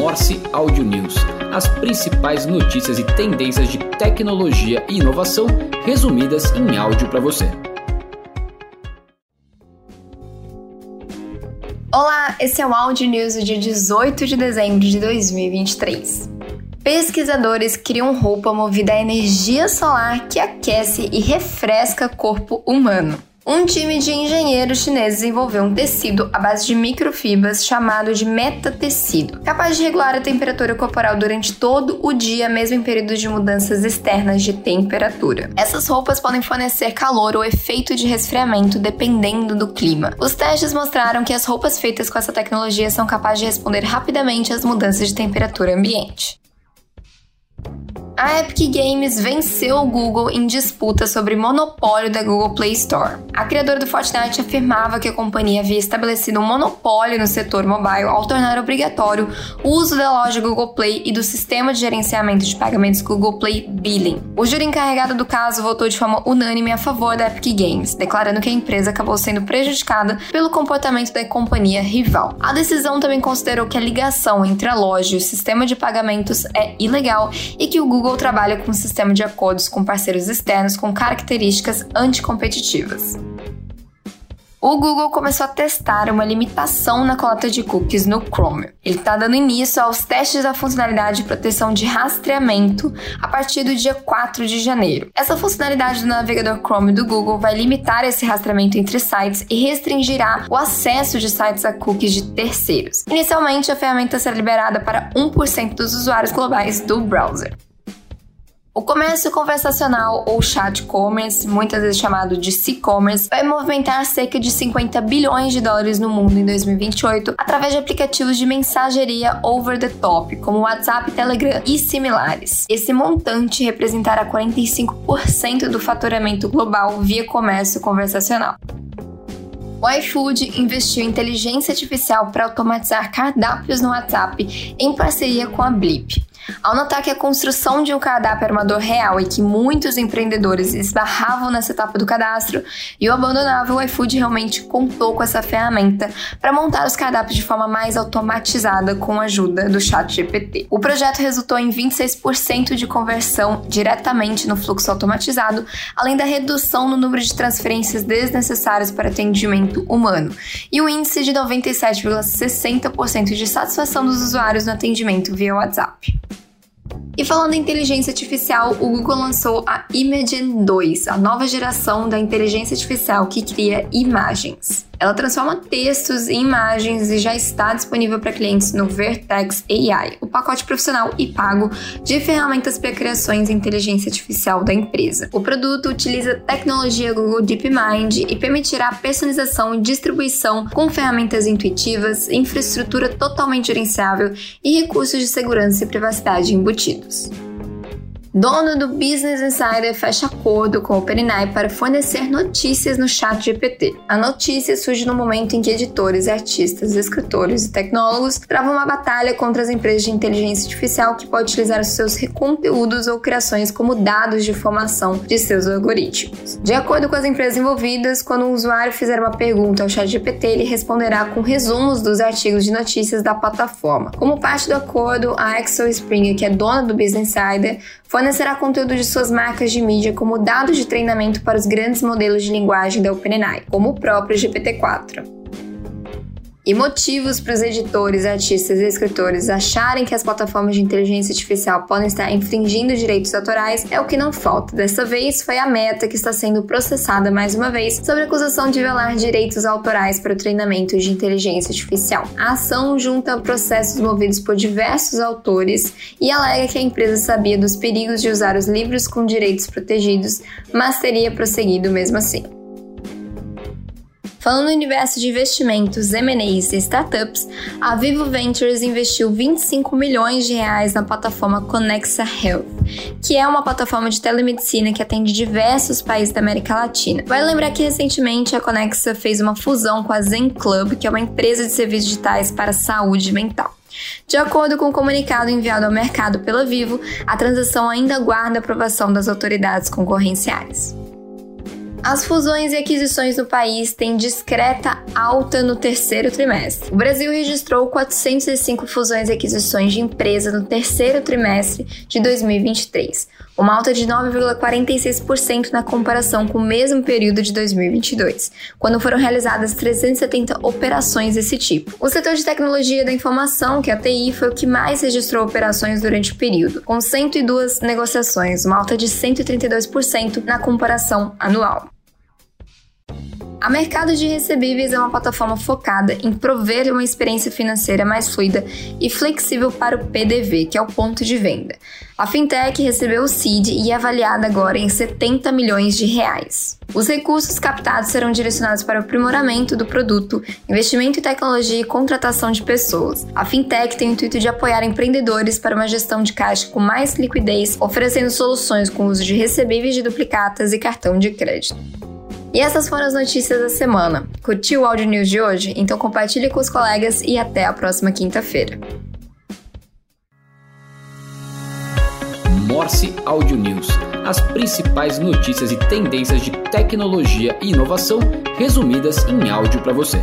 Morse Audio News, as principais notícias e tendências de tecnologia e inovação resumidas em áudio para você. Olá, esse é o Audio News do dia 18 de dezembro de 2023. Pesquisadores criam roupa movida a energia solar que aquece e refresca corpo humano um time de engenheiros chineses desenvolveu um tecido à base de microfibras chamado de metatecido, capaz de regular a temperatura corporal durante todo o dia, mesmo em períodos de mudanças externas de temperatura. Essas roupas podem fornecer calor ou efeito de resfriamento dependendo do clima. Os testes mostraram que as roupas feitas com essa tecnologia são capazes de responder rapidamente às mudanças de temperatura ambiente a Epic Games venceu o Google em disputa sobre monopólio da Google Play Store. A criadora do Fortnite afirmava que a companhia havia estabelecido um monopólio no setor mobile ao tornar obrigatório o uso da loja Google Play e do sistema de gerenciamento de pagamentos Google Play Billing. O júri encarregado do caso votou de forma unânime a favor da Epic Games, declarando que a empresa acabou sendo prejudicada pelo comportamento da companhia rival. A decisão também considerou que a ligação entre a loja e o sistema de pagamentos é ilegal e que o Google Google trabalha com um sistema de acordos com parceiros externos com características anticompetitivas. O Google começou a testar uma limitação na coleta de cookies no Chrome. Ele está dando início aos testes da funcionalidade de proteção de rastreamento a partir do dia 4 de janeiro. Essa funcionalidade do navegador Chrome do Google vai limitar esse rastreamento entre sites e restringirá o acesso de sites a cookies de terceiros. Inicialmente, a ferramenta será liberada para 1% dos usuários globais do browser. O comércio conversacional ou chat commerce, muitas vezes chamado de e-commerce, vai movimentar cerca de 50 bilhões de dólares no mundo em 2028 através de aplicativos de mensageria over the top, como WhatsApp, Telegram e similares. Esse montante representará 45% do faturamento global via comércio conversacional. O iFood investiu em inteligência artificial para automatizar cardápios no WhatsApp em parceria com a Blip. Ao notar que a construção de um cardápio era uma dor real e que muitos empreendedores esbarravam nessa etapa do cadastro e o abandonavam, o iFood realmente contou com essa ferramenta para montar os cardápios de forma mais automatizada com a ajuda do chat GPT. O projeto resultou em 26% de conversão diretamente no fluxo automatizado, além da redução no número de transferências desnecessárias para atendimento humano e um índice de 97,60% de satisfação dos usuários no atendimento via WhatsApp. E falando em inteligência artificial, o Google lançou a Imagen 2, a nova geração da inteligência artificial que cria imagens. Ela transforma textos em imagens e já está disponível para clientes no Vertex AI, o pacote profissional e pago de ferramentas para criações de inteligência artificial da empresa. O produto utiliza tecnologia Google DeepMind e permitirá personalização e distribuição com ferramentas intuitivas, infraestrutura totalmente gerenciável e recursos de segurança e privacidade embutidos. Dono do Business Insider fecha acordo com o OpenAI para fornecer notícias no chat GPT. A notícia surge no momento em que editores, artistas, escritores e tecnólogos travam uma batalha contra as empresas de inteligência artificial que pode utilizar seus conteúdos ou criações como dados de formação de seus algoritmos. De acordo com as empresas envolvidas, quando um usuário fizer uma pergunta ao chat GPT, ele responderá com resumos dos artigos de notícias da plataforma. Como parte do acordo, a Axel Springer, que é dona do Business Insider, fornecerá conteúdo de suas marcas de mídia como dados de treinamento para os grandes modelos de linguagem da OpenAI, como o próprio GPT-4. E motivos para os editores, artistas e escritores acharem que as plataformas de inteligência artificial podem estar infringindo direitos autorais é o que não falta. Dessa vez, foi a Meta que está sendo processada mais uma vez sobre acusação de violar direitos autorais para o treinamento de inteligência artificial. A ação junta processos movidos por diversos autores e alega que a empresa sabia dos perigos de usar os livros com direitos protegidos, mas teria prosseguido mesmo assim. Falando no universo de investimentos, M&As e startups, a Vivo Ventures investiu 25 milhões de reais na plataforma Conexa Health, que é uma plataforma de telemedicina que atende diversos países da América Latina. Vale lembrar que recentemente a Conexa fez uma fusão com a Zen Club, que é uma empresa de serviços digitais para saúde mental. De acordo com o um comunicado enviado ao mercado pela Vivo, a transação ainda aguarda aprovação das autoridades concorrenciais. As fusões e aquisições no país têm discreta alta no terceiro trimestre. O Brasil registrou 405 fusões e aquisições de empresa no terceiro trimestre de 2023, uma alta de 9,46% na comparação com o mesmo período de 2022, quando foram realizadas 370 operações desse tipo. O setor de tecnologia da informação, que é a TI, foi o que mais registrou operações durante o período, com 102 negociações, uma alta de 132% na comparação anual. A Mercado de Recebíveis é uma plataforma focada em prover uma experiência financeira mais fluida e flexível para o PDV, que é o ponto de venda. A fintech recebeu o CID e é avaliada agora em 70 milhões de reais. Os recursos captados serão direcionados para o aprimoramento do produto, investimento em tecnologia e contratação de pessoas. A fintech tem o intuito de apoiar empreendedores para uma gestão de caixa com mais liquidez, oferecendo soluções com uso de recebíveis de duplicatas e cartão de crédito. E essas foram as notícias da semana. Curtiu o Audio News de hoje? Então compartilhe com os colegas e até a próxima quinta-feira. Morse Audio News. As principais notícias e tendências de tecnologia e inovação resumidas em áudio para você.